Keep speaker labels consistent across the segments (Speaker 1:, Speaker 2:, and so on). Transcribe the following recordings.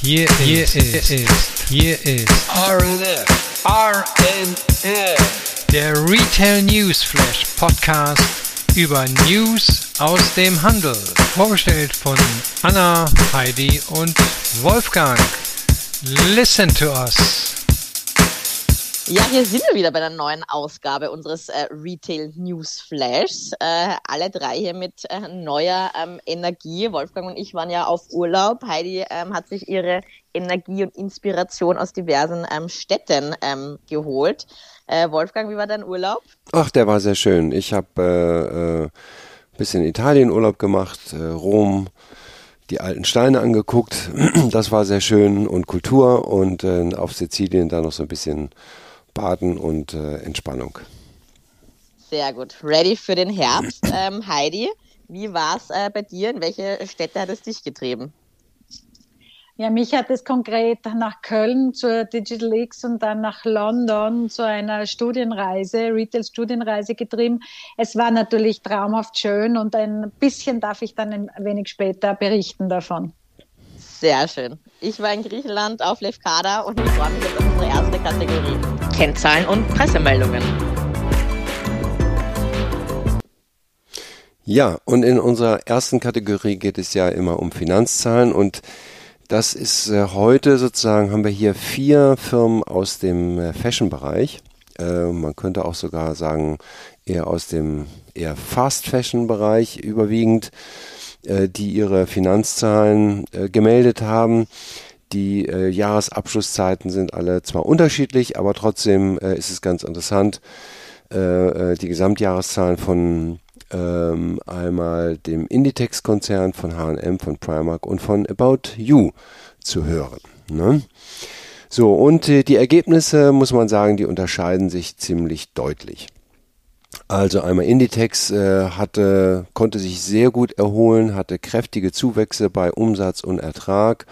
Speaker 1: Hier, hier ist, ist, hier ist
Speaker 2: RNF, RNF,
Speaker 1: der Retail News Flash Podcast über News aus dem Handel. Vorgestellt von Anna, Heidi und Wolfgang. Listen to us.
Speaker 3: Ja, hier sind wir wieder bei der neuen Ausgabe unseres äh, Retail News Flashs. Äh, alle drei hier mit äh, neuer ähm, Energie. Wolfgang und ich waren ja auf Urlaub. Heidi ähm, hat sich ihre Energie und Inspiration aus diversen ähm, Städten ähm, geholt. Äh, Wolfgang, wie war dein Urlaub?
Speaker 4: Ach, der war sehr schön. Ich habe äh, äh, bisschen Italien Urlaub gemacht, Rom, die alten Steine angeguckt. Das war sehr schön und Kultur und auf Sizilien da noch so ein bisschen Baden und äh, Entspannung.
Speaker 3: Sehr gut. Ready für den Herbst. Ähm, Heidi, wie war es äh, bei dir? In welche Städte hat es dich getrieben?
Speaker 5: Ja, mich hat es konkret nach Köln zur Digital X und dann nach London zu einer Studienreise, Retail-Studienreise getrieben. Es war natürlich traumhaft schön und ein bisschen darf ich dann ein wenig später berichten davon.
Speaker 3: Sehr schön. Ich war in Griechenland auf Lefkada und ich freue mich jetzt auf unsere erste Kategorie. Kennzahlen und Pressemeldungen.
Speaker 4: Ja, und in unserer ersten Kategorie geht es ja immer um Finanzzahlen und das ist äh, heute sozusagen, haben wir hier vier Firmen aus dem äh, Fashion-Bereich. Äh, man könnte auch sogar sagen, eher aus dem eher Fast-Fashion-Bereich überwiegend, die ihre Finanzzahlen gemeldet haben. Die äh, Jahresabschlusszeiten sind alle zwar unterschiedlich, aber trotzdem ist es ganz interessant, die Gesamtjahreszahlen von ähm, einmal dem Inditex-Konzern, von H&M, von Primark und von About You zu hören. Ne? So, und äh, die Ergebnisse, muss man sagen, die unterscheiden sich ziemlich deutlich. Also einmal Inditex äh, hatte, konnte sich sehr gut erholen, hatte kräftige Zuwächse bei Umsatz und Ertrag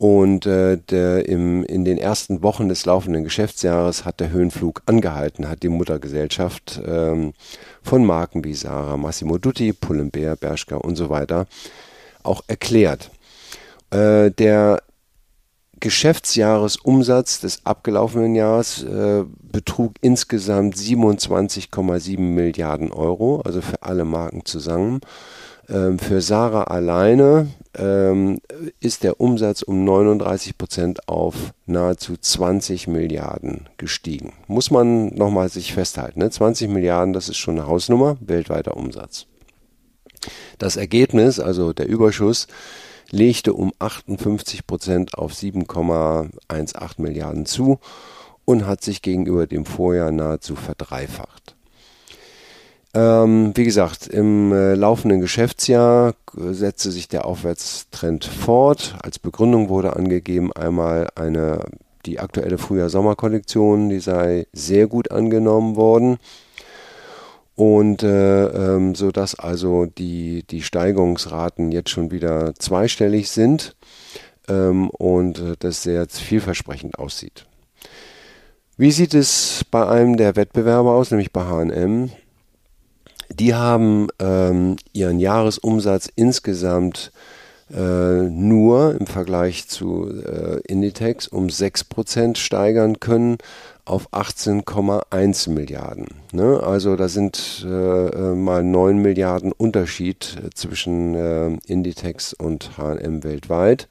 Speaker 4: und äh, der im, in den ersten Wochen des laufenden Geschäftsjahres hat der Höhenflug angehalten, hat die Muttergesellschaft ähm, von Marken wie Sarah, Massimo Dutti, Pull&Bear, Bershka und so weiter auch erklärt. Äh, der Geschäftsjahresumsatz des abgelaufenen Jahres äh, betrug insgesamt 27,7 Milliarden Euro, also für alle Marken zusammen. Ähm, für Sarah alleine ähm, ist der Umsatz um 39 Prozent auf nahezu 20 Milliarden gestiegen. Muss man nochmal sich festhalten. Ne? 20 Milliarden, das ist schon eine Hausnummer, weltweiter Umsatz. Das Ergebnis, also der Überschuss, legte um 58 Prozent auf 7,18 Milliarden zu und hat sich gegenüber dem Vorjahr nahezu verdreifacht. Ähm, wie gesagt, im äh, laufenden Geschäftsjahr äh, setzte sich der Aufwärtstrend fort. Als Begründung wurde angegeben einmal eine die aktuelle Frühjahr-Sommer-Kollektion, die sei sehr gut angenommen worden und äh, ähm, so dass also die die Steigerungsraten jetzt schon wieder zweistellig sind ähm, und äh, das sehr vielversprechend aussieht. Wie sieht es bei einem der Wettbewerber aus, nämlich bei H&M? Die haben ähm, ihren Jahresumsatz insgesamt äh, nur im Vergleich zu äh, Inditex um 6% steigern können auf 18,1 Milliarden. Ne? Also da sind äh, äh mal 9 Milliarden Unterschied äh, zwischen äh, Inditex und H&M weltweit.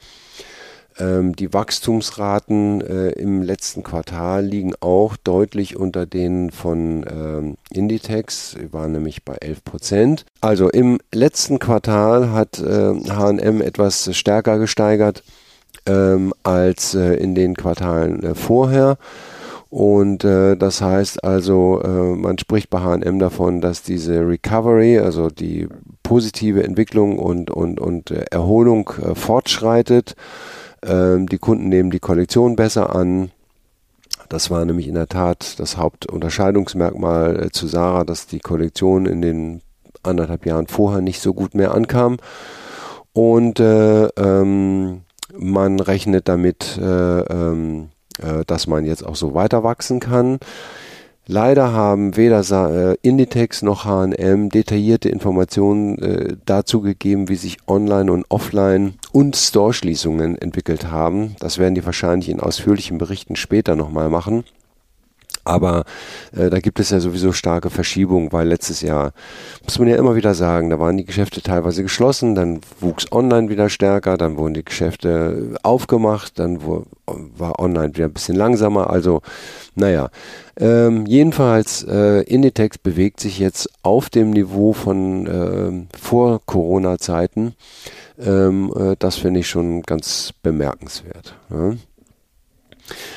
Speaker 4: Ähm, die Wachstumsraten äh, im letzten Quartal liegen auch deutlich unter denen von ähm, Inditex, waren nämlich bei 11 Prozent. Also im letzten Quartal hat äh, H&M etwas stärker gesteigert ähm, als äh, in den Quartalen äh, vorher. Und äh, das heißt also, äh, man spricht bei HM davon, dass diese Recovery, also die positive Entwicklung und, und, und äh, Erholung äh, fortschreitet. Ähm, die Kunden nehmen die Kollektion besser an. Das war nämlich in der Tat das Hauptunterscheidungsmerkmal äh, zu Sarah, dass die Kollektion in den anderthalb Jahren vorher nicht so gut mehr ankam. Und äh, ähm, man rechnet damit, äh, ähm, äh, dass man jetzt auch so weiter wachsen kann. Leider haben weder äh, Inditex noch H&M detaillierte Informationen äh, dazu gegeben, wie sich Online- und Offline- und Store-Schließungen entwickelt haben. Das werden die wahrscheinlich in ausführlichen Berichten später nochmal machen. Aber äh, da gibt es ja sowieso starke Verschiebungen, weil letztes Jahr, muss man ja immer wieder sagen, da waren die Geschäfte teilweise geschlossen, dann wuchs online wieder stärker, dann wurden die Geschäfte aufgemacht, dann wo, war online wieder ein bisschen langsamer. Also, naja, ähm, jedenfalls, äh, Inditex bewegt sich jetzt auf dem Niveau von äh, vor Corona-Zeiten. Ähm, äh, das finde ich schon ganz bemerkenswert. Ja.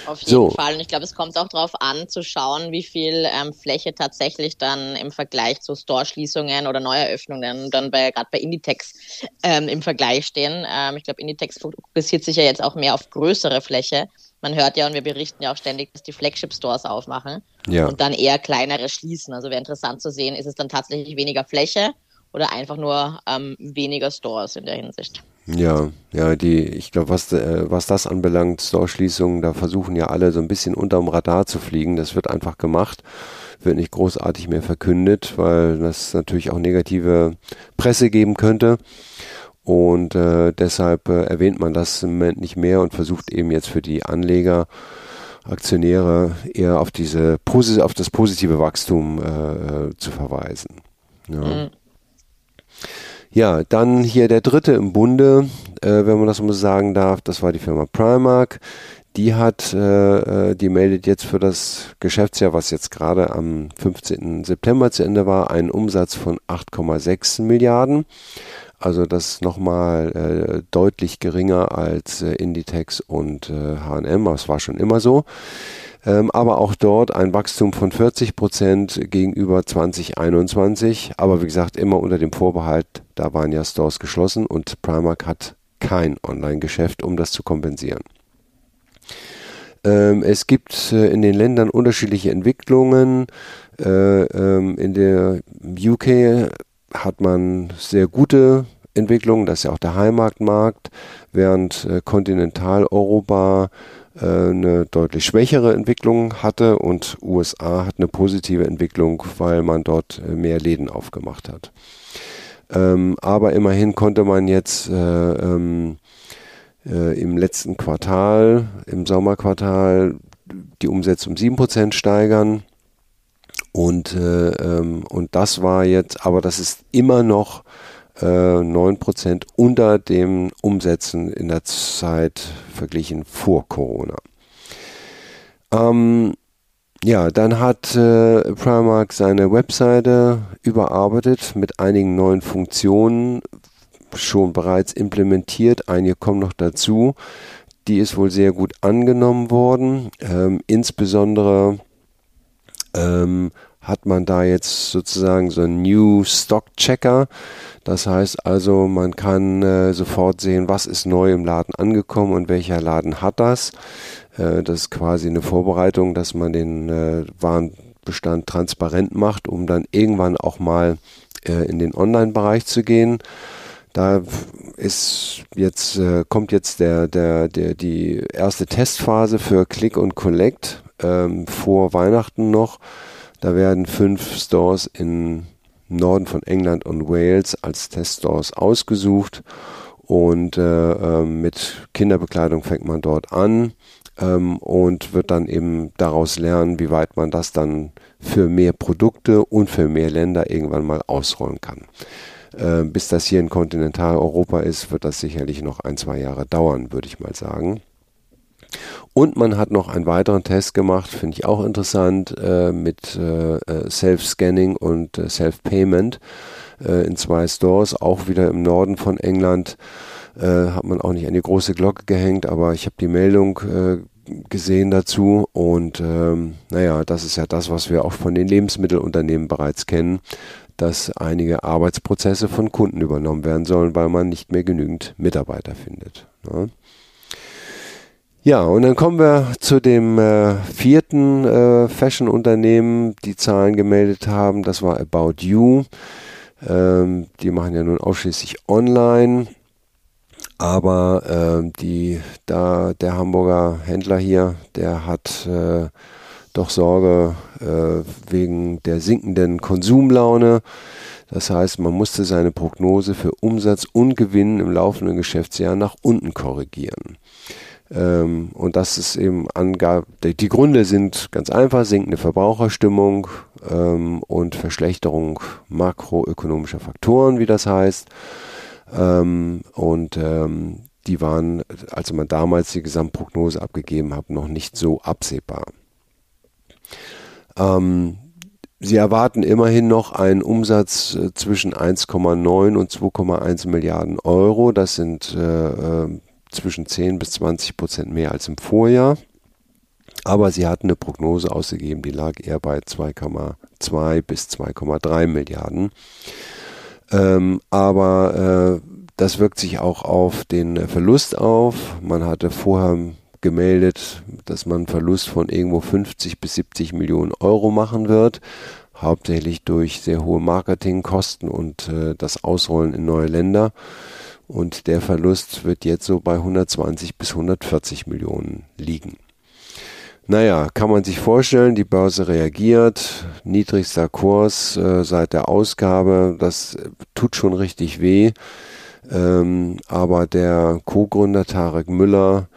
Speaker 3: Auf jeden so. Fall. Und ich glaube, es kommt auch darauf an, zu schauen, wie viel ähm, Fläche tatsächlich dann im Vergleich zu Store-Schließungen oder Neueröffnungen dann bei gerade bei Inditex ähm, im Vergleich stehen. Ähm, ich glaube, Inditex fokussiert sich ja jetzt auch mehr auf größere Fläche. Man hört ja und wir berichten ja auch ständig, dass die Flagship-Stores aufmachen ja. und dann eher kleinere schließen. Also wäre interessant zu sehen, ist es dann tatsächlich weniger Fläche oder einfach nur ähm, weniger Stores in der Hinsicht.
Speaker 4: Ja, ja, die, ich glaube, was, äh, was das anbelangt, Store-Schließungen, da versuchen ja alle so ein bisschen unterm Radar zu fliegen. Das wird einfach gemacht, wird nicht großartig mehr verkündet, weil das natürlich auch negative Presse geben könnte. Und äh, deshalb äh, erwähnt man das im Moment nicht mehr und versucht eben jetzt für die Anleger, Aktionäre eher auf diese auf das positive Wachstum äh, äh zu verweisen. Ja. Mhm. Ja, dann hier der dritte im Bunde, äh, wenn man das mal sagen darf, das war die Firma Primark. Die hat, äh, äh die meldet jetzt für das Geschäftsjahr, was jetzt gerade am 15. September zu Ende war, einen Umsatz von 8,6 Milliarden. Also das nochmal äh, deutlich geringer als äh, Inditex und äh, H&M, das war schon immer so ähm, aber auch dort ein Wachstum von 40 Prozent gegenüber 2021. Aber wie gesagt, immer unter dem Vorbehalt, da waren ja Stores geschlossen und Primark hat kein Online-Geschäft, um das zu kompensieren. Ähm, es gibt äh, in den Ländern unterschiedliche Entwicklungen. Äh, ähm, in der UK hat man sehr gute Entwicklungen, das ist ja auch der Heimatmarkt, während äh, Kontinentaleuropa äh, eine deutlich schwächere Entwicklung hatte und USA hat eine positive Entwicklung, weil man dort äh, mehr Läden aufgemacht hat. Ähm, aber immerhin konnte man jetzt äh, ähm, äh, im letzten Quartal, im Sommerquartal, die Umsätze um 7% steigern. Und, äh, ähm, und das war jetzt, aber das ist immer noch äh, 9% unter den Umsätzen in der Zeit verglichen vor Corona. Ähm, ja, dann hat äh, Primark seine Webseite überarbeitet mit einigen neuen Funktionen, schon bereits implementiert. Einige kommen noch dazu. Die ist wohl sehr gut angenommen worden. Ähm, insbesondere ähm, hat man da jetzt sozusagen so einen New Stock Checker. Das heißt also, man kann äh, sofort sehen, was ist neu im Laden angekommen und welcher Laden hat das. Äh, das ist quasi eine Vorbereitung, dass man den äh, Warenbestand transparent macht, um dann irgendwann auch mal äh, in den Online-Bereich zu gehen. Da ist jetzt, äh, kommt jetzt der, der, der, die erste Testphase für Click und Collect ähm, vor Weihnachten noch. Da werden fünf Stores in Norden von England und Wales als Teststores ausgesucht und äh, äh, mit Kinderbekleidung fängt man dort an ähm, und wird dann eben daraus lernen, wie weit man das dann für mehr Produkte und für mehr Länder irgendwann mal ausrollen kann. Äh, bis das hier in Kontinentaleuropa ist, wird das sicherlich noch ein, zwei Jahre dauern, würde ich mal sagen. Und man hat noch einen weiteren Test gemacht, finde ich auch interessant, äh, mit äh, äh, Self-Scanning und äh, Self-Payment äh, in zwei Stores, auch wieder im Norden von England. Äh, hat man auch nicht an die große Glocke gehängt, aber ich habe die Meldung gesehen dazu und ähm, naja, das ist ja das, was wir auch von den Lebensmittelunternehmen bereits kennen, dass einige Arbeitsprozesse von Kunden übernommen werden sollen, weil man nicht mehr genügend Mitarbeiter findet. Ne? Ja, und dann kommen wir zu dem äh, vierten äh, Fashion-Unternehmen, die Zahlen gemeldet haben. Das war About You. Ähm, die machen ja nun ausschließlich online. Aber äh, die, da, der Hamburger Händler hier, der hat äh, doch Sorge äh, wegen der sinkenden Konsumlaune. Das heißt, man musste seine Prognose für Umsatz und Gewinn im laufenden Geschäftsjahr nach unten korrigieren. Ähm, und das ist eben angab, die Gründe sind ganz einfach, sinkende Verbraucherstimmung ähm, und Verschlechterung makroökonomischer Faktoren, wie das heißt. Ähm, und ähm, die waren, als man damals die Gesamtprognose abgegeben hat, noch nicht so absehbar. Ähm, sie erwarten immerhin noch einen Umsatz äh, zwischen 1,9 und 2,1 Milliarden Euro. Das sind äh, äh, zwischen 10 bis 20 Prozent mehr als im Vorjahr. Aber sie hatten eine Prognose ausgegeben, die lag eher bei 2,2 bis 2,3 Milliarden. Ähm, aber äh, das wirkt sich auch auf den Verlust auf. Man hatte vorher gemeldet, dass man einen Verlust von irgendwo 50 bis 70 Millionen Euro machen wird, hauptsächlich durch sehr hohe Marketingkosten und äh, das Ausrollen in neue Länder. Und der Verlust wird jetzt so bei 120 bis 140 Millionen liegen. Naja, kann man sich vorstellen, die Börse reagiert, niedrigster Kurs äh, seit der Ausgabe, das tut schon richtig weh. Ähm, aber der Co-Gründer Tarek Müller,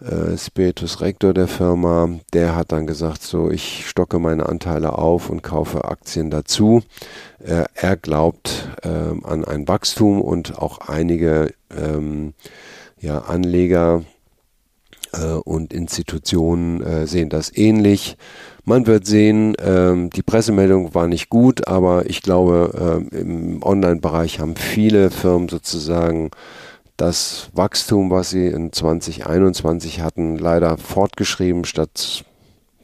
Speaker 4: äh, Spiritus Rector der Firma, der hat dann gesagt, so ich stocke meine Anteile auf und kaufe Aktien dazu. Äh, er glaubt äh, an ein Wachstum und auch einige ähm, ja, Anleger äh, und Institutionen äh, sehen das ähnlich. Man wird sehen, ähm, die Pressemeldung war nicht gut, aber ich glaube, im Online-Bereich haben viele Firmen sozusagen das Wachstum, was sie in 2021 hatten, leider fortgeschrieben, statt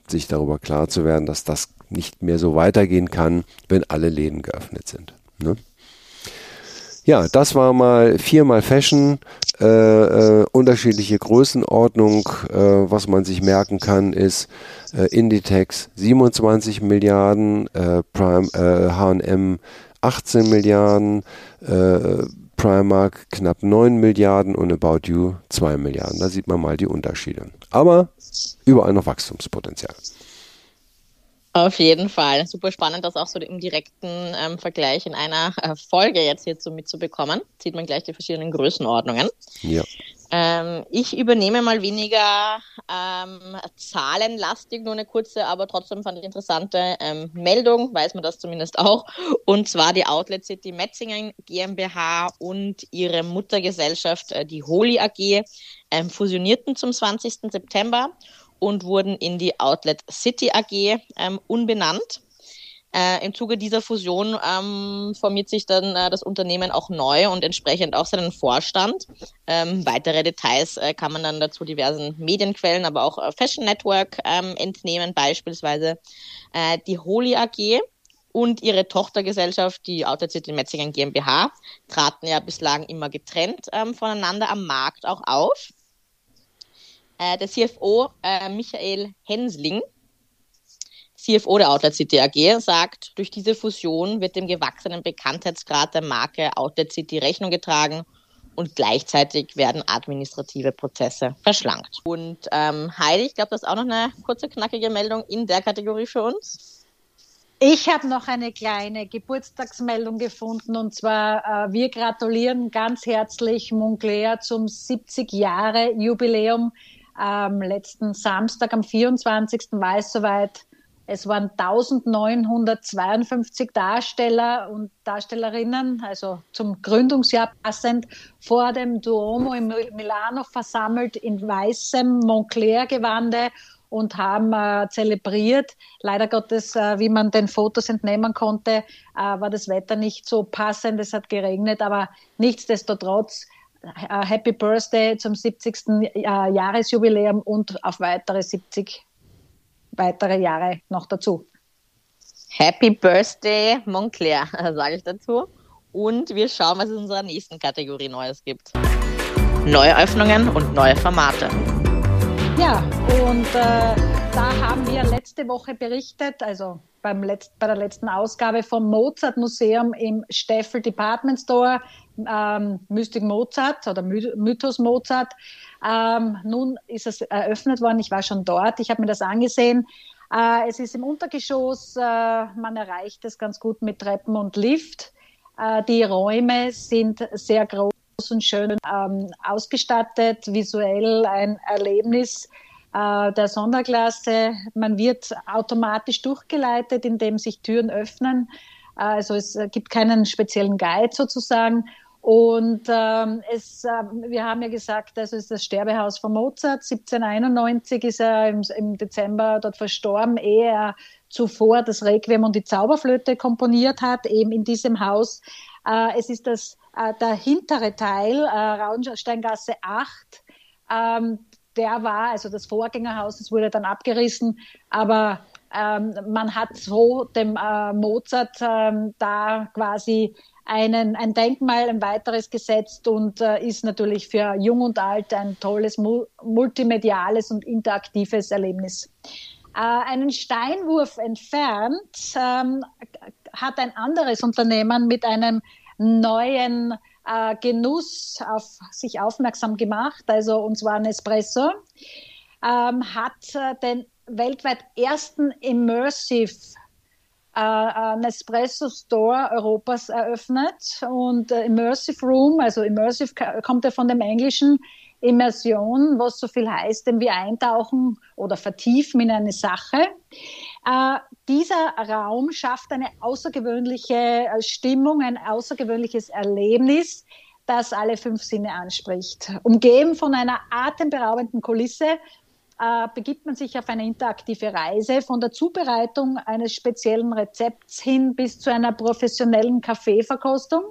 Speaker 4: sich darüber klar zu werden, dass das nicht mehr so weitergehen kann, wenn alle Läden geöffnet sind. Ne? Ja, das war mal viermal Fashion, äh, äh, unterschiedliche Größenordnung. Äh, was man sich merken kann, ist äh, Inditex 27 Milliarden, äh, Prime, H&M 18 Milliarden, äh, Primark knapp 9 Milliarden und About You 2 Milliarden. Da sieht man mal die Unterschiede. Aber überall noch Wachstumspotenzial.
Speaker 3: Auf jeden Fall. Super spannend, das auch so im direkten ähm, Vergleich in einer äh, Folge jetzt hierzu mitzubekommen. Sieht man gleich die verschiedenen Größenordnungen.
Speaker 4: Ja.
Speaker 3: Ähm, ich übernehme mal weniger ähm, zahlenlastig, nur eine kurze, aber trotzdem fand ich interessante ähm, Meldung, weiß man das zumindest auch. Und zwar die Outlet City Metzingen GmbH und ihre Muttergesellschaft, äh, die Holy AG, ähm, fusionierten zum 20. September und wurden in die Outlet City AG ähm, unbenannt. Äh, Im Zuge dieser Fusion ähm, formiert sich dann äh, das Unternehmen auch neu und entsprechend auch seinen Vorstand. Ähm, weitere Details äh, kann man dann dazu diversen Medienquellen, aber auch äh, Fashion Network ähm, entnehmen, beispielsweise äh, die Holy AG und ihre Tochtergesellschaft, die Outlet City Metzingen GmbH, traten ja bislang immer getrennt ähm, voneinander am Markt auch auf. Äh, der CFO äh, Michael Hensling, CFO der Outlet City AG, sagt, durch diese Fusion wird dem gewachsenen Bekanntheitsgrad der Marke Outlet City Rechnung getragen und gleichzeitig werden administrative Prozesse verschlankt. Und ähm, Heidi, ich glaube, das ist auch noch eine kurze, knackige Meldung in der Kategorie für uns.
Speaker 5: Ich habe noch eine kleine Geburtstagsmeldung gefunden und zwar, äh, wir gratulieren ganz herzlich Moncler zum 70 Jahre Jubiläum am letzten Samstag, am 24. war es soweit. Es waren 1952 Darsteller und Darstellerinnen, also zum Gründungsjahr passend, vor dem Duomo in Milano versammelt in weißem Moncler-Gewande und haben äh, zelebriert. Leider Gottes, äh, wie man den Fotos entnehmen konnte, äh, war das Wetter nicht so passend. Es hat geregnet, aber nichtsdestotrotz Happy Birthday zum 70. Äh, Jahresjubiläum und auf weitere 70 weitere Jahre noch dazu.
Speaker 3: Happy Birthday Montclair, sage ich dazu. Und wir schauen, was es in unserer nächsten Kategorie Neues gibt. Neue Öffnungen und neue Formate.
Speaker 5: Ja, und äh, da haben wir letzte Woche berichtet, also beim Letzt, bei der letzten Ausgabe vom Mozart Museum im Steffel Department Store, ähm, Mystic Mozart oder Mythos Mozart. Ähm, nun ist es eröffnet worden, ich war schon dort, ich habe mir das angesehen. Äh, es ist im Untergeschoss, äh, man erreicht es ganz gut mit Treppen und Lift. Äh, die Räume sind sehr groß und schön ähm, ausgestattet, visuell ein Erlebnis der Sonderklasse. Man wird automatisch durchgeleitet, indem sich Türen öffnen. Äh, also es gibt keinen speziellen Guide sozusagen. Und ähm, es, äh, wir haben ja gesagt, also es ist das Sterbehaus von Mozart. 1791 ist er im, im Dezember dort verstorben, ehe er zuvor das Requiem und die Zauberflöte komponiert hat, eben in diesem Haus. Äh, es ist das, äh, der hintere Teil, äh, Raunsteingasse 8. Ähm, der war, also das Vorgängerhaus, das wurde dann abgerissen, aber ähm, man hat so dem äh, Mozart ähm, da quasi einen, ein Denkmal, ein weiteres gesetzt und äh, ist natürlich für Jung und Alt ein tolles multimediales und interaktives Erlebnis. Äh, einen Steinwurf entfernt ähm, hat ein anderes Unternehmen mit einem neuen äh, Genuss auf sich aufmerksam gemacht, also und zwar Nespresso, ähm, hat äh, den weltweit ersten Immersive äh, Nespresso Store Europas eröffnet und äh, Immersive Room, also Immersive kommt ja von dem Englischen Immersion, was so viel heißt, denn wir eintauchen oder vertiefen in eine Sache. Dieser Raum schafft eine außergewöhnliche äh, Stimmung, ein außergewöhnliches Erlebnis, das alle fünf Sinne anspricht. Umgeben von einer atemberaubenden Kulisse äh, begibt man sich auf eine interaktive Reise von der Zubereitung eines speziellen Rezepts hin bis zu einer professionellen Kaffeeverkostung.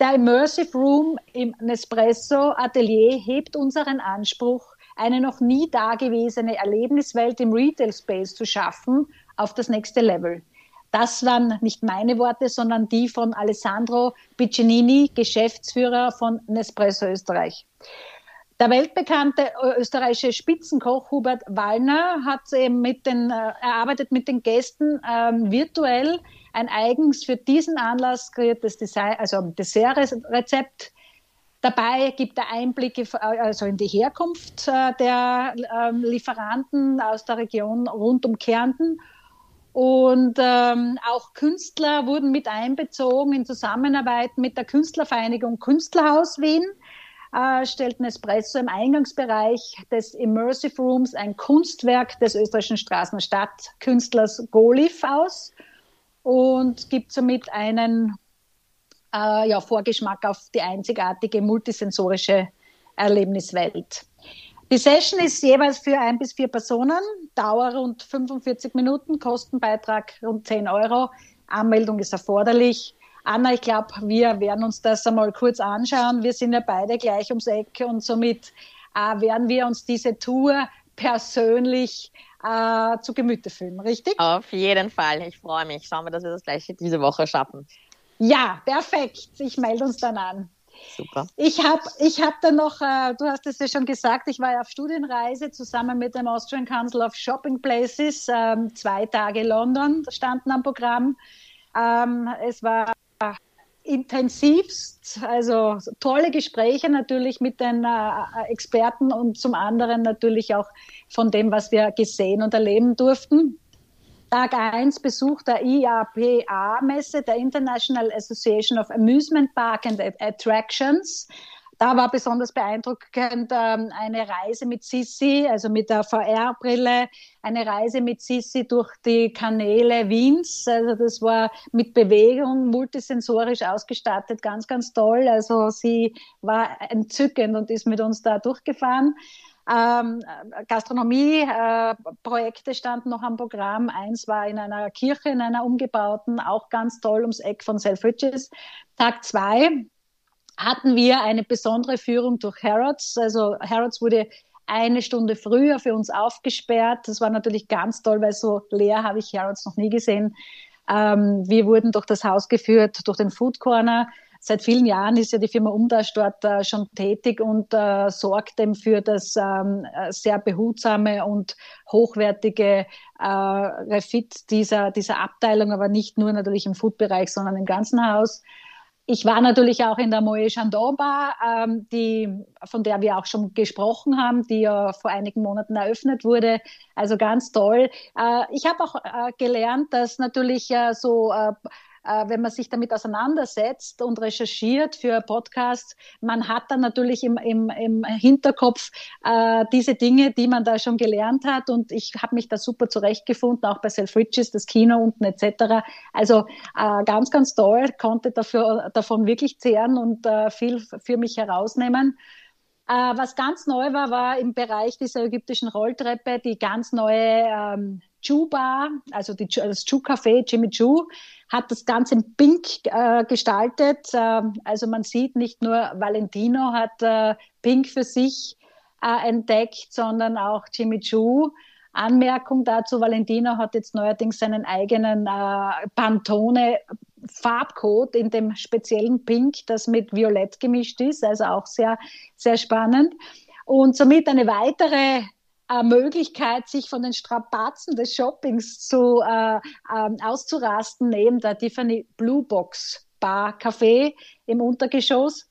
Speaker 5: Der Immersive Room im Nespresso Atelier hebt unseren Anspruch, eine noch nie dagewesene Erlebniswelt im Retail Space zu schaffen, auf das nächste Level. Das waren nicht meine Worte, sondern die von Alessandro Piccinini, Geschäftsführer von Nespresso Österreich. Der weltbekannte österreichische Spitzenkoch Hubert Wallner hat eben mit den, äh, erarbeitet mit den Gästen ähm, virtuell ein eigens für diesen Anlass kreiertes Design, also Dessertrezept. Dabei gibt er Einblicke also in die Herkunft äh, der äh, Lieferanten aus der Region rund um Kärnten. Und ähm, auch Künstler wurden mit einbezogen in Zusammenarbeit mit der Künstlervereinigung Künstlerhaus Wien. Äh, stellt Nespresso im Eingangsbereich des Immersive Rooms ein Kunstwerk des österreichischen Straßen- und Golif aus und gibt somit einen äh, ja, Vorgeschmack auf die einzigartige multisensorische Erlebniswelt. Die Session ist jeweils für ein bis vier Personen, Dauer rund 45 Minuten, Kostenbeitrag rund 10 Euro. Anmeldung ist erforderlich. Anna, ich glaube, wir werden uns das einmal kurz anschauen. Wir sind ja beide gleich ums Eck und somit äh, werden wir uns diese Tour persönlich äh, zu Gemüte führen, richtig?
Speaker 3: Auf jeden Fall. Ich freue mich. Schauen wir, dass wir das gleich diese Woche schaffen.
Speaker 5: Ja, perfekt. Ich melde uns dann an.
Speaker 3: Super.
Speaker 5: Ich habe ich hab dann noch, äh, du hast es ja schon gesagt, ich war ja auf Studienreise zusammen mit dem Austrian Council of Shopping Places, ähm, zwei Tage London standen am Programm. Ähm, es war intensivst, also tolle Gespräche natürlich mit den äh, Experten und zum anderen natürlich auch von dem, was wir gesehen und erleben durften. Tag 1 Besuch der IAPA-Messe, der International Association of Amusement Park and Attractions. Da war besonders beeindruckend ähm, eine Reise mit Sissi, also mit der VR-Brille, eine Reise mit Sissi durch die Kanäle Wiens. Also das war mit Bewegung, multisensorisch ausgestattet, ganz, ganz toll. Also sie war entzückend und ist mit uns da durchgefahren. Ähm, Gastronomie-Projekte äh, standen noch am Programm. Eins war in einer Kirche, in einer umgebauten, auch ganz toll ums Eck von Selfridges. Tag zwei hatten wir eine besondere Führung durch Harrods. Also Harrods wurde eine Stunde früher für uns aufgesperrt. Das war natürlich ganz toll, weil so leer habe ich Harrods noch nie gesehen. Ähm, wir wurden durch das Haus geführt, durch den Food Corner. Seit vielen Jahren ist ja die Firma Umdasch dort äh, schon tätig und äh, sorgt eben für das ähm, äh, sehr behutsame und hochwertige äh, Refit dieser, dieser Abteilung, aber nicht nur natürlich im Food-Bereich, sondern im ganzen Haus. ich war natürlich auch in der Moët Chandon Bar, ähm, die, von der wir auch schon gesprochen haben, die ja vor einigen Monaten eröffnet wurde. Also ganz toll. Äh, ich habe auch äh, gelernt, dass natürlich äh, so wenn man sich damit auseinandersetzt und recherchiert für Podcasts, man hat dann natürlich im, im, im Hinterkopf äh, diese Dinge, die man da schon gelernt hat. Und ich habe mich da super zurechtgefunden, auch bei Selfridges, das Kino unten etc. Also äh, ganz, ganz toll, konnte dafür, davon wirklich zehren und äh, viel für mich herausnehmen. Äh, was ganz neu war, war im Bereich dieser ägyptischen Rolltreppe die ganz neue ähm, Jew-Bar, also die, das Jew-Café, Jimmy Jew, hat das Ganze in Pink äh, gestaltet. Äh, also man sieht nicht nur Valentino hat äh, Pink für sich äh, entdeckt, sondern auch Jimmy Choo. Anmerkung dazu, Valentino hat jetzt neuerdings seinen eigenen äh, Pantone Farbcode in dem speziellen Pink, das mit Violett gemischt ist, also auch sehr, sehr spannend. Und somit eine weitere äh, Möglichkeit, sich von den Strapazen des Shoppings zu, äh, äh, auszurasten, neben der Tiffany Blue Box Bar Café im Untergeschoss.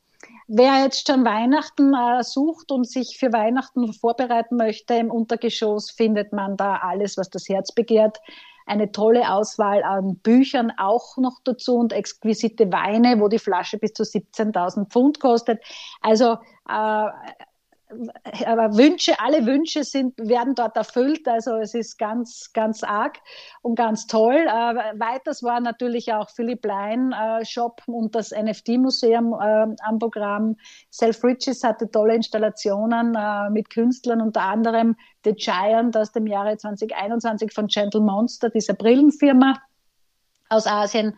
Speaker 5: Wer jetzt schon Weihnachten äh, sucht und sich für Weihnachten vorbereiten möchte, im Untergeschoss findet man da alles, was das Herz begehrt. Eine tolle Auswahl an Büchern auch noch dazu und exquisite Weine, wo die Flasche bis zu 17.000 Pfund kostet. Also äh, aber Wünsche, alle Wünsche sind, werden dort erfüllt. Also es ist ganz, ganz arg und ganz toll. Äh, weiters war natürlich auch Philipp Lein äh, Shop und das NFT-Museum äh, am Programm. Selfridges hatte tolle Installationen äh, mit Künstlern, unter anderem The Giant aus dem Jahre 2021 von Gentle Monster, dieser Brillenfirma aus Asien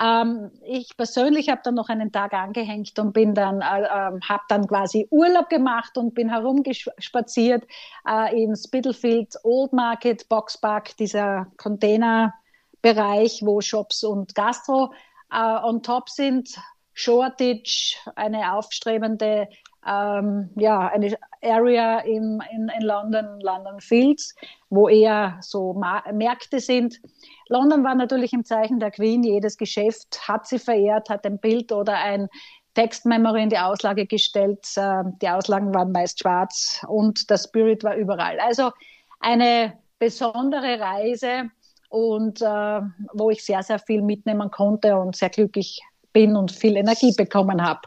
Speaker 5: ähm, ich persönlich habe dann noch einen Tag angehängt und bin dann, äh, äh, habe dann quasi Urlaub gemacht und bin herumgespaziert äh, in Spitalfield, Old Market, Boxpark, dieser Containerbereich, wo Shops und Gastro äh, on top sind. Shoreditch, eine aufstrebende ähm, ja, eine Area in, in, in London, London Fields, wo eher so Ma Märkte sind. London war natürlich im Zeichen der Queen. Jedes Geschäft hat sie verehrt, hat ein Bild oder ein Textmemory in die Auslage gestellt. Äh, die Auslagen waren meist schwarz und der Spirit war überall. Also eine besondere Reise und äh, wo ich sehr, sehr viel mitnehmen konnte und sehr glücklich bin und viel Energie bekommen habe.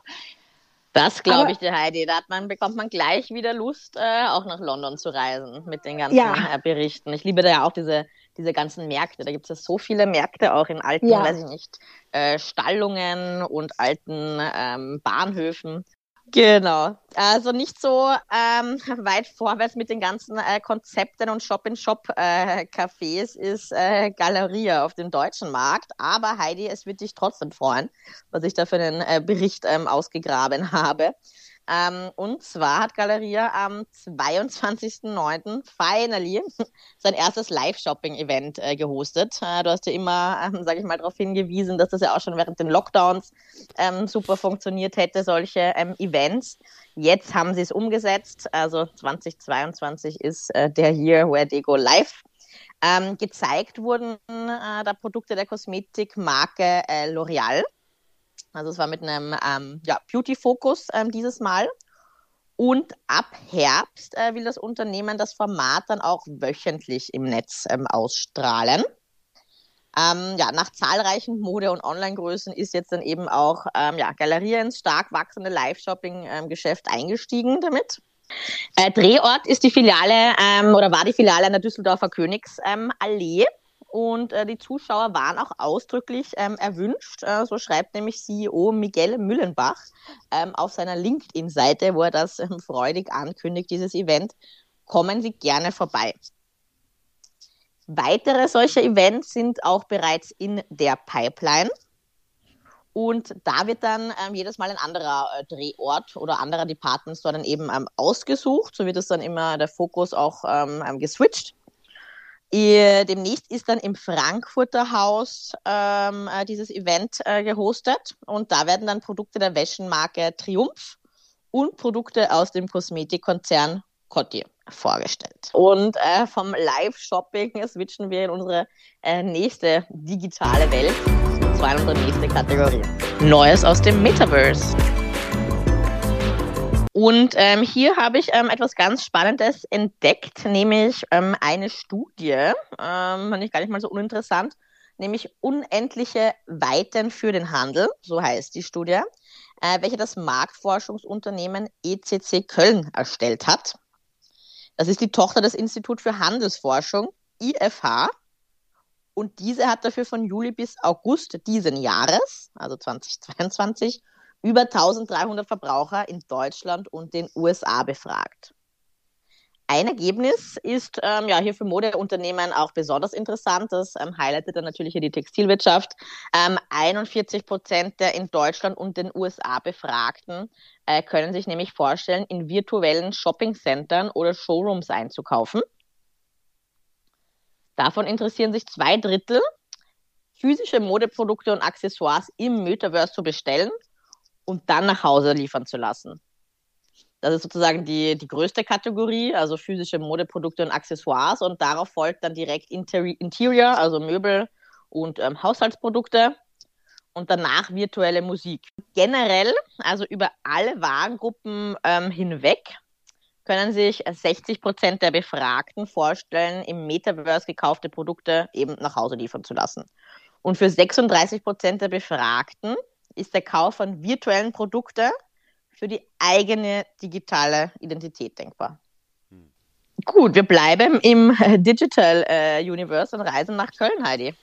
Speaker 3: Das glaube ich dir, Heidi. Da man, bekommt man gleich wieder Lust, äh, auch nach London zu reisen mit den ganzen ja. äh, Berichten. Ich liebe da ja auch diese, diese ganzen Märkte. Da gibt es ja so viele Märkte auch in alten, ja. weiß ich nicht, äh, Stallungen und alten ähm, Bahnhöfen. Genau. Also nicht so ähm, weit vorwärts mit den ganzen äh, Konzepten und Shop-in-Shop-Cafés äh, ist äh, Galeria auf dem deutschen Markt. Aber Heidi, es wird dich trotzdem freuen, was ich da für einen äh, Bericht ähm, ausgegraben habe. Ähm, und zwar hat Galeria am 22.09. finally sein erstes Live-Shopping-Event äh, gehostet. Äh, du hast ja immer, ähm, sage ich mal, darauf hingewiesen, dass das ja auch schon während den Lockdowns ähm, super funktioniert hätte, solche ähm, Events. Jetzt haben sie es umgesetzt. Also 2022 ist äh, der Year where they go live. Ähm, gezeigt wurden äh, da Produkte der Kosmetikmarke äh, L'Oreal. Also es war mit einem ähm, ja, Beauty-Fokus ähm, dieses Mal. Und ab Herbst äh, will das Unternehmen das Format dann auch wöchentlich im Netz ähm, ausstrahlen. Ähm, ja, nach zahlreichen Mode- und Online-Größen ist jetzt dann eben auch ähm, ja, Galerie ins stark wachsende Live-Shopping-Geschäft eingestiegen damit. Äh, Drehort ist die Filiale ähm, oder war die Filiale an der Düsseldorfer Königsallee. Und äh, die Zuschauer waren auch ausdrücklich ähm, erwünscht. Äh, so schreibt nämlich CEO Miguel Müllenbach ähm, auf seiner LinkedIn-Seite, wo er das ähm, freudig ankündigt, dieses Event. Kommen Sie gerne vorbei. Weitere solche Events sind auch bereits in der Pipeline. Und da wird dann ähm, jedes Mal ein anderer äh, Drehort oder anderer Department Store dann eben ähm, ausgesucht. So wird es dann immer der Fokus auch ähm, ähm geswitcht. Demnächst ist dann im Frankfurter Haus ähm, äh, dieses Event äh, gehostet und da werden dann Produkte der Wäschenmarke Triumph und Produkte aus dem Kosmetikkonzern Coty vorgestellt. Und äh, vom Live-Shopping switchen wir in unsere äh, nächste digitale Welt zwar in unsere nächste Kategorie. Neues aus dem Metaverse. Und ähm, hier habe ich ähm, etwas ganz Spannendes entdeckt, nämlich ähm, eine Studie, ähm, fand ich gar nicht mal so uninteressant, nämlich unendliche Weiten für den Handel, so heißt die Studie, äh, welche das Marktforschungsunternehmen ECC Köln erstellt hat. Das ist die Tochter des Instituts für Handelsforschung, IFH. Und diese hat dafür von Juli bis August diesen Jahres, also 2022, über 1300 Verbraucher in Deutschland und den USA befragt. Ein Ergebnis ist ähm, ja hier für Modeunternehmen auch besonders interessant. Das ähm, highlightet dann natürlich hier die Textilwirtschaft. Ähm, 41 Prozent der in Deutschland und den USA Befragten äh, können sich nämlich vorstellen, in virtuellen Shoppingcentern oder Showrooms einzukaufen. Davon interessieren sich zwei Drittel, physische Modeprodukte und Accessoires im Metaverse zu bestellen und dann nach Hause liefern zu lassen. Das ist sozusagen die, die größte Kategorie, also physische Modeprodukte und Accessoires. Und darauf folgt dann direkt Interi Interior, also Möbel und ähm, Haushaltsprodukte. Und danach virtuelle Musik. Generell, also über alle Warengruppen ähm, hinweg, können sich 60 Prozent der Befragten vorstellen, im Metaverse gekaufte Produkte eben nach Hause liefern zu lassen. Und für 36 Prozent der Befragten ist der Kauf von virtuellen Produkten für die eigene digitale Identität denkbar. Hm. Gut, wir bleiben im Digital äh, Universe und reisen nach Köln, Heidi.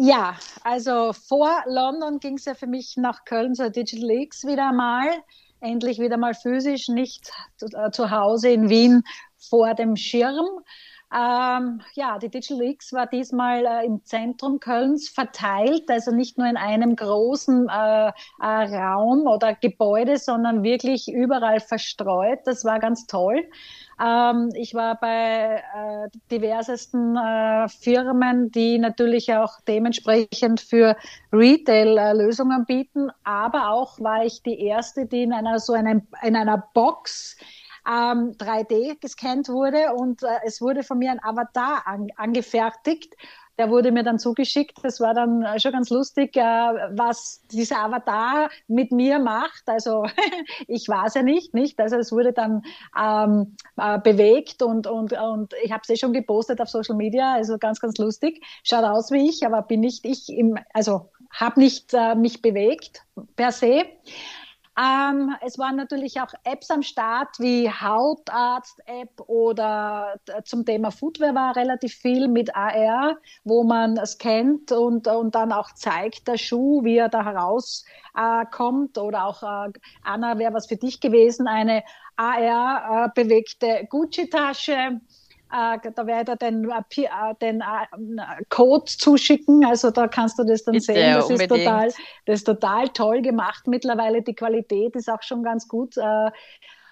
Speaker 5: Ja, also vor London ging es ja für mich nach Köln zur Digital X wieder mal. Endlich wieder mal physisch, nicht zu, äh, zu Hause in Wien vor dem Schirm. Ähm, ja, die Digital X war diesmal äh, im Zentrum Kölns verteilt, also nicht nur in einem großen äh, äh, Raum oder Gebäude, sondern wirklich überall verstreut. Das war ganz toll. Ähm, ich war bei äh, diversesten äh, Firmen, die natürlich auch dementsprechend für Retail äh, Lösungen bieten, aber auch war ich die erste, die in einer so einem, in einer Box ähm, 3D gescannt wurde und äh, es wurde von mir ein Avatar an, angefertigt. Der wurde mir dann zugeschickt. Das war dann äh, schon ganz lustig, äh, was dieser Avatar mit mir macht. Also ich war es ja nicht, nicht. Also es wurde dann ähm, äh, bewegt und, und, und ich habe es eh schon gepostet auf Social Media. Also ganz, ganz lustig. Schaut aus wie ich, aber bin nicht ich im, also habe nicht äh, mich bewegt per se. Ähm, es waren natürlich auch Apps am Start wie Hautarzt-App oder zum Thema Footwear war relativ viel mit AR, wo man scannt und, und dann auch zeigt, der Schuh, wie er da herauskommt. Äh, oder auch, äh, Anna, wäre was für dich gewesen, eine AR-bewegte äh, Gucci-Tasche äh, da werde ich den, äh, äh, den äh, Code zuschicken, also da kannst du das dann Bitte, sehen. Das ist, total, das ist total toll gemacht mittlerweile. Die Qualität ist auch schon ganz gut.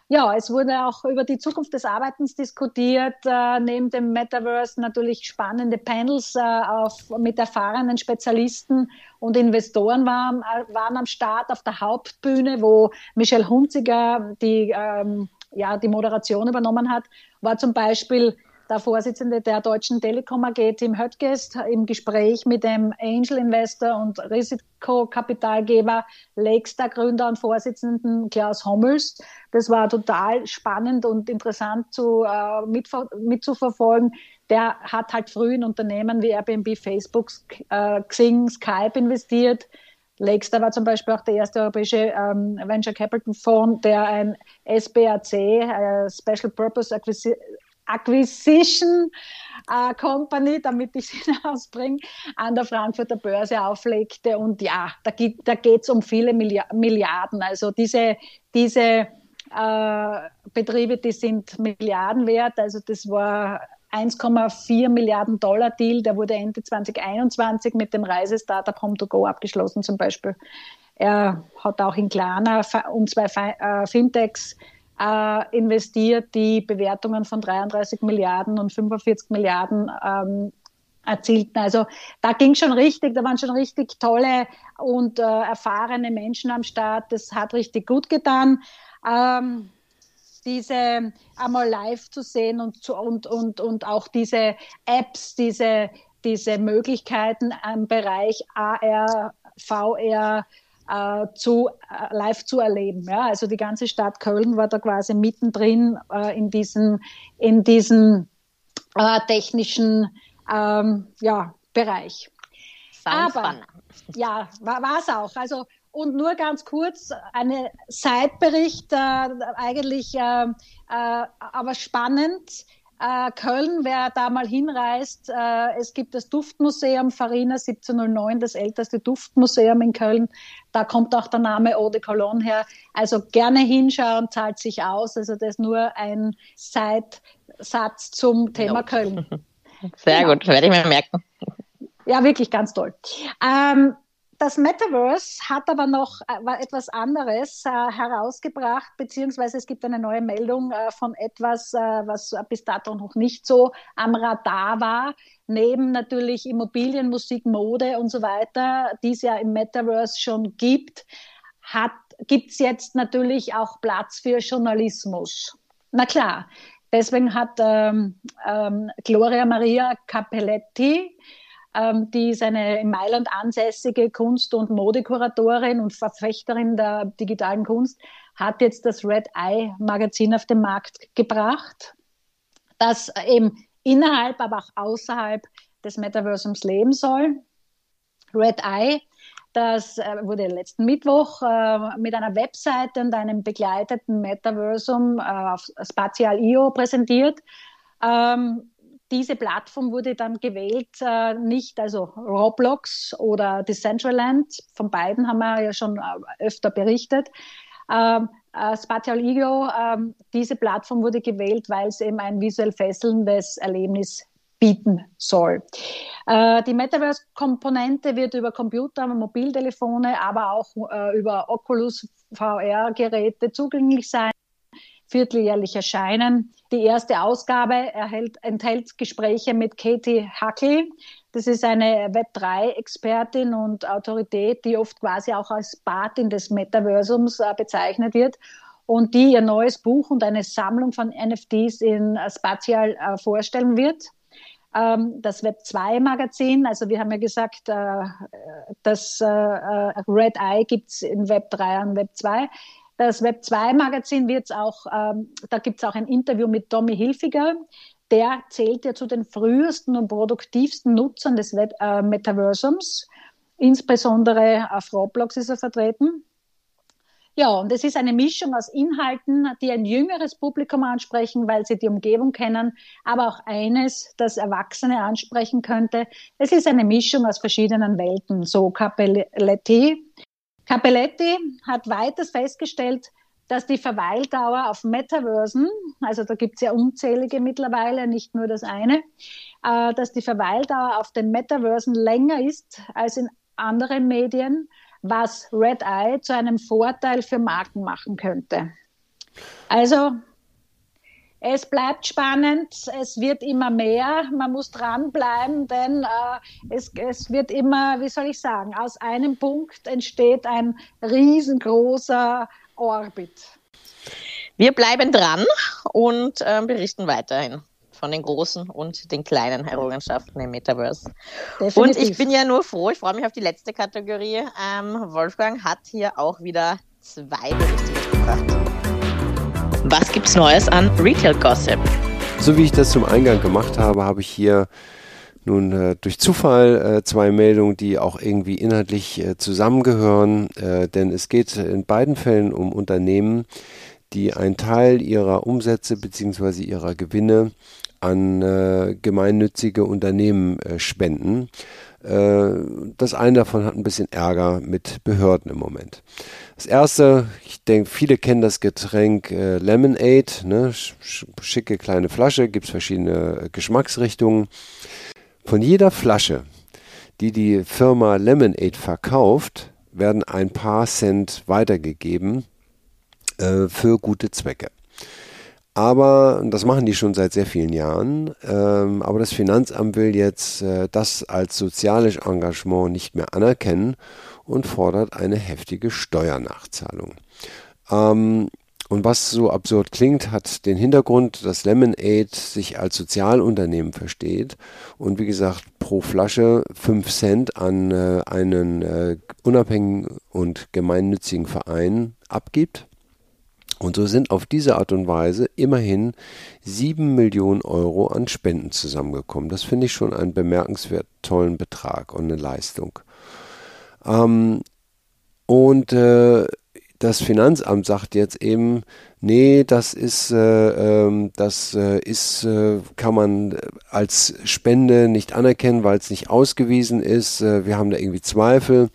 Speaker 5: Ja, es wurde auch über die Zukunft des Arbeitens diskutiert, äh, neben dem Metaverse natürlich spannende Panels äh, auf, mit erfahrenen Spezialisten und Investoren waren, waren am Start auf der Hauptbühne, wo Michelle Hunziger die, ähm, ja, die Moderation übernommen hat, war zum Beispiel der Vorsitzende der Deutschen Telekom AG, Tim Höttges, im Gespräch mit dem Angel Investor und Risikokapitalgeber Lakestar Gründer und Vorsitzenden Klaus Hommels. Das war total spannend und interessant zu, äh, mit, mitzuverfolgen. Der hat halt früh in Unternehmen wie Airbnb, Facebook, äh, Xing, Skype investiert. Lakestar war zum Beispiel auch der erste europäische ähm, Venture Capital Fonds, der ein SBAC, äh, Special Purpose Acquisition äh, Company, damit ich sie ausbringe, an der Frankfurter Börse auflegte. Und ja, da, da geht es um viele Milliarden. Also diese, diese äh, Betriebe, die sind Milliarden wert. Also das war 1,4 Milliarden Dollar Deal, der wurde Ende 2021 mit dem Reisestartup Home2Go abgeschlossen zum Beispiel. Er hat auch in Klarna und zwei äh, Fintechs äh, investiert, die Bewertungen von 33 Milliarden und 45 Milliarden ähm, erzielten. Also da ging schon richtig, da waren schon richtig tolle und äh, erfahrene Menschen am Start. Das hat richtig gut getan. Ähm, diese einmal live zu sehen und, zu, und, und, und auch diese Apps, diese, diese Möglichkeiten im Bereich AR VR äh, zu, äh, live zu erleben. Ja? Also die ganze Stadt Köln war da quasi mittendrin äh, in diesem in diesen äh, technischen ähm, ja, Bereich.
Speaker 3: Sounds
Speaker 5: Aber
Speaker 3: fun.
Speaker 5: ja, war es auch. Also und nur ganz kurz, eine Seitbericht, äh, eigentlich äh, äh, aber spannend. Äh, Köln, wer da mal hinreist, äh, es gibt das Duftmuseum Farina 1709, das älteste Duftmuseum in Köln. Da kommt auch der Name Eau de Cologne her. Also gerne hinschauen, zahlt sich aus. Also das ist nur ein Seitsatz zum Thema
Speaker 3: No.
Speaker 5: Köln.
Speaker 3: Sehr
Speaker 5: Genau.
Speaker 3: gut, werde ich mir merken.
Speaker 5: Ja, wirklich ganz toll. Ähm, das Metaverse hat aber noch äh, etwas anderes äh, herausgebracht, beziehungsweise es gibt eine neue Meldung äh, von etwas, äh, was bis dato noch nicht so am Radar war. Neben natürlich Immobilien, Musik, Mode und so weiter, die es ja im Metaverse schon gibt, gibt es jetzt natürlich auch Platz für Journalismus. Na klar, deswegen hat ähm, ähm, Gloria Maria Capelletti, ähm, die ist eine in Mailand ansässige Kunst- und Modekuratorin und Verfechterin der digitalen Kunst, hat jetzt das Red Eye Magazin auf den Markt gebracht, das eben innerhalb, aber auch außerhalb des Metaversums leben soll. Red Eye, das äh, wurde letzten Mittwoch äh, mit einer Webseite und einem begleiteten Metaversum äh, auf Spatial.io präsentiert. Ähm, diese Plattform wurde dann gewählt, äh, nicht also Roblox oder Decentraland, von beiden haben wir ja schon äh, öfter berichtet. Ähm, äh, Spatial.io, ähm, diese Plattform wurde gewählt, weil es eben ein visuell fesselndes Erlebnis bieten soll. Äh, die Metaverse-Komponente wird über Computer, Mobiltelefone, aber auch äh, über Oculus VR-Geräte zugänglich sein vierteljährlich erscheinen. Die erste Ausgabe erhält, enthält Gespräche mit Katie Huckley. Das ist eine Web3-Expertin und Autorität, die oft quasi auch als Patin des Metaversums äh, bezeichnet wird und die ihr neues Buch und eine Sammlung von NFTs in äh, Spatial äh, vorstellen wird. Ähm, das Web2-Magazin, also wir haben ja gesagt, das Red Eye gibt es in Web3 und Web2. Das Web2-Magazin wird auch, ähm, da gibt es auch ein Interview mit Tommy Hilfiger. Der zählt ja zu den frühesten und produktivsten Nutzern des Web äh, Metaversums. Insbesondere auf Roblox ist er vertreten. Ja, und es ist eine Mischung aus Inhalten, die ein jüngeres Publikum ansprechen, weil sie die Umgebung kennen, aber auch eines, das Erwachsene ansprechen könnte. Es ist eine Mischung aus verschiedenen Welten, so Capelletti. Capelletti hat weiters festgestellt, dass die Verweildauer auf Metaversen, also da gibt es ja unzählige mittlerweile, nicht nur das eine, äh, dass die Verweildauer auf den Metaversen länger ist als in anderen Medien, was Red Eye zu einem Vorteil für Marken machen könnte. Also es bleibt spannend, es wird immer mehr, man muss dranbleiben, denn äh, es, es wird immer, wie soll ich sagen, aus einem Punkt entsteht ein riesengroßer Orbit.
Speaker 3: Wir bleiben dran und äh, berichten weiterhin von den großen und den kleinen Errungenschaften im Metaverse.
Speaker 5: Definitiv.
Speaker 3: Und ich bin ja nur froh, ich freue mich auf die letzte Kategorie. Ähm, Wolfgang hat hier auch wieder zwei Berichte mitgebracht. Was gibt's Neues an Retail Gossip?
Speaker 4: So wie ich das zum Eingang gemacht habe, habe ich hier nun äh, durch Zufall äh, zwei Meldungen, die auch irgendwie inhaltlich äh, zusammengehören, äh, denn es geht in beiden Fällen um Unternehmen, die einen Teil ihrer Umsätze bzw. ihrer Gewinne an äh, gemeinnützige Unternehmen äh, spenden. Äh, das eine davon hat ein bisschen Ärger mit Behörden im Moment. Das erste, ich denke, viele kennen das Getränk äh, Lemonade, ne? Sch schicke kleine Flasche, gibt es verschiedene äh, Geschmacksrichtungen. Von jeder Flasche, die die Firma Lemonade verkauft, werden ein paar Cent weitergegeben äh, für gute Zwecke. Aber das machen die schon seit sehr vielen Jahren. Ähm, aber das Finanzamt will jetzt äh, das als soziales Engagement nicht mehr anerkennen und fordert eine heftige Steuernachzahlung. Ähm, und was so absurd klingt, hat den Hintergrund, dass Lemonade sich als Sozialunternehmen versteht und wie gesagt pro Flasche 5 Cent an äh, einen äh, unabhängigen und gemeinnützigen Verein abgibt. Und so sind auf diese Art und Weise immerhin 7 Millionen Euro an Spenden zusammengekommen. Das finde ich schon einen bemerkenswert tollen Betrag und eine Leistung. Ähm, und äh, das Finanzamt sagt jetzt eben, nee, das ist, äh, ähm, das äh, ist, äh, kann man als Spende nicht anerkennen, weil es nicht ausgewiesen ist. Äh, wir haben da irgendwie Zweifel.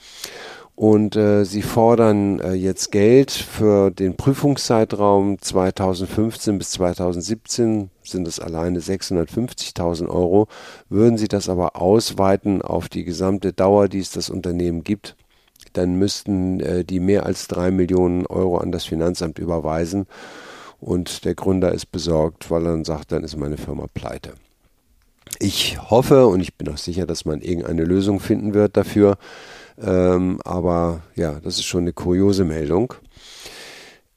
Speaker 4: Und äh, sie fordern äh, jetzt Geld für den Prüfungszeitraum 2015 bis 2017 sind es alleine 650.000 Euro. Würden sie das aber ausweiten auf die gesamte Dauer, die es das Unternehmen gibt, dann müssten äh, die mehr als drei Millionen Euro an das Finanzamt überweisen. Und der Gründer ist besorgt, weil er dann sagt, dann ist meine Firma pleite. Ich hoffe und ich bin auch sicher, dass man irgendeine Lösung finden wird dafür. Ähm, aber ja, das ist schon eine kuriose Meldung.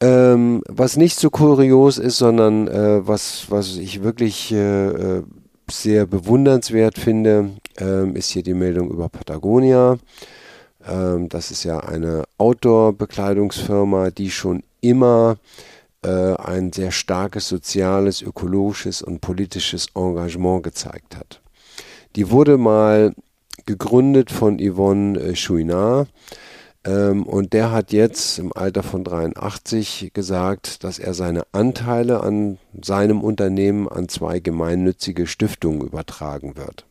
Speaker 4: Ähm, was nicht so kurios ist, sondern äh, was, was ich wirklich äh, äh sehr bewundernswert finde, äh, ist hier die Meldung über Patagonia. Ähm, das ist ja eine Outdoor-Bekleidungsfirma, die schon immer äh, ein sehr starkes soziales, ökologisches und politisches Engagement gezeigt hat. Die wurde mal gegründet von Yvonne äh, Chouinard. Ähm, und der hat jetzt im Alter von 83 gesagt, dass er seine Anteile an seinem Unternehmen an zwei gemeinnützige Stiftungen übertragen wird.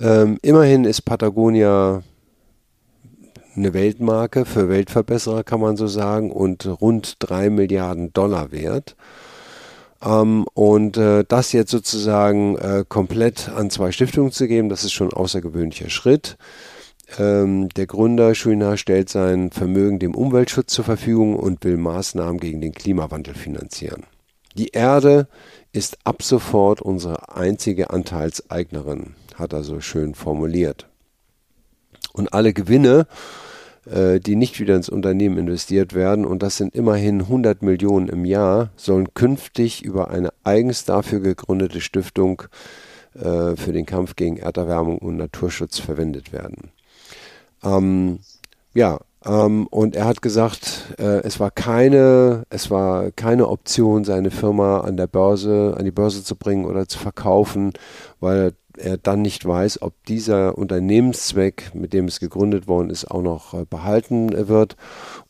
Speaker 4: Ähm, immerhin ist Patagonia eine Weltmarke für Weltverbesserer, kann man so sagen, und rund drei Milliarden Dollar wert. Ähm, und äh, das jetzt sozusagen äh, komplett an zwei Stiftungen zu geben, das ist schon ein außergewöhnlicher Schritt. Ähm, der Gründer Schuina stellt sein Vermögen dem Umweltschutz zur Verfügung und will Maßnahmen gegen den Klimawandel finanzieren. Die Erde ist ab sofort unsere einzige Anteilseignerin hat er so schön formuliert. Und alle Gewinne, die nicht wieder ins Unternehmen investiert werden, und das sind immerhin 100 Millionen im Jahr, sollen künftig über eine eigens dafür gegründete Stiftung äh, für den Kampf gegen Erderwärmung und Naturschutz verwendet werden. Ähm, ja, ähm, und er hat gesagt, äh, es war keine, es war keine Option, seine Firma an der Börse, an die Börse zu bringen oder zu verkaufen, weil er dann nicht weiß, ob dieser Unternehmenszweck, mit dem es gegründet worden ist, auch noch äh, behalten wird.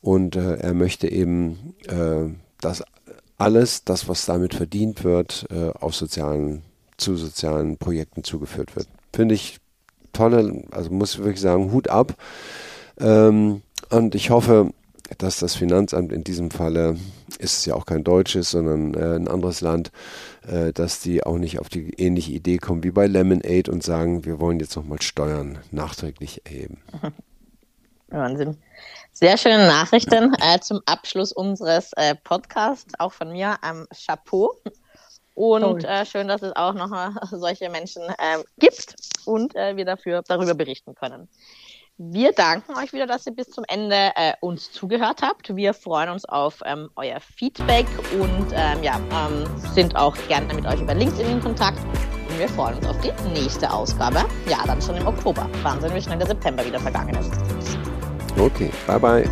Speaker 4: Und äh, er möchte eben, äh, dass alles, das, was damit verdient wird, auf sozialen, zu sozialen Projekten zugeführt wird. Finde ich tolle, also muss ich wirklich sagen, Hut ab. Ähm, und ich hoffe, dass das Finanzamt in diesem Falle, ist es ja auch kein deutsches, sondern ein anderes Land, äh, dass die auch nicht auf die ähnliche Idee kommen wie bei Lemonade und sagen, wir wollen jetzt nochmal Steuern nachträglich erheben.
Speaker 3: Wahnsinn. Sehr schöne Nachrichten äh, zum Abschluss unseres äh, Podcasts, auch von mir. Ähm, Chapeau. Und äh, schön, dass es auch noch solche Menschen ähm, gibt und äh, wir dafür darüber berichten können. Wir danken euch wieder, dass ihr bis zum Ende äh, uns zugehört habt. Wir freuen uns auf ähm, euer Feedback und ähm, ja, ähm, sind auch gerne mit euch über LinkedIn in Kontakt. Und wir freuen uns auf die nächste Ausgabe. Ja, dann schon im Oktober. Wahnsinn, wie schnell der September wieder vergangen ist.
Speaker 4: Okay, bye bye.